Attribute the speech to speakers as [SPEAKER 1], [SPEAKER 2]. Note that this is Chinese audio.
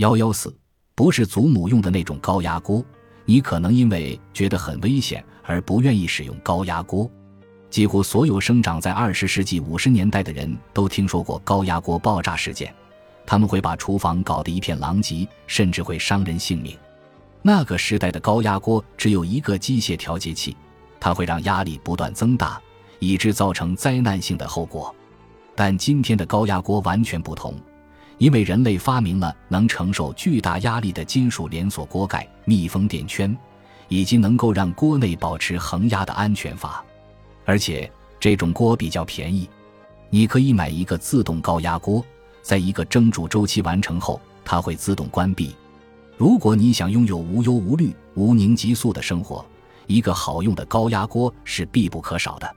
[SPEAKER 1] 幺幺四，不是祖母用的那种高压锅，你可能因为觉得很危险而不愿意使用高压锅。几乎所有生长在二十世纪五十年代的人都听说过高压锅爆炸事件，他们会把厨房搞得一片狼藉，甚至会伤人性命。那个时代的高压锅只有一个机械调节器，它会让压力不断增大，以致造成灾难性的后果。但今天的高压锅完全不同，因为人类发明了能承受巨大压力的金属连锁锅盖、密封垫圈，以及能够让锅内保持恒压的安全阀。而且这种锅比较便宜，你可以买一个自动高压锅，在一个蒸煮周期完成后，它会自动关闭。如果你想拥有无忧无虑、无宁极速的生活，一个好用的高压锅是必不可少的。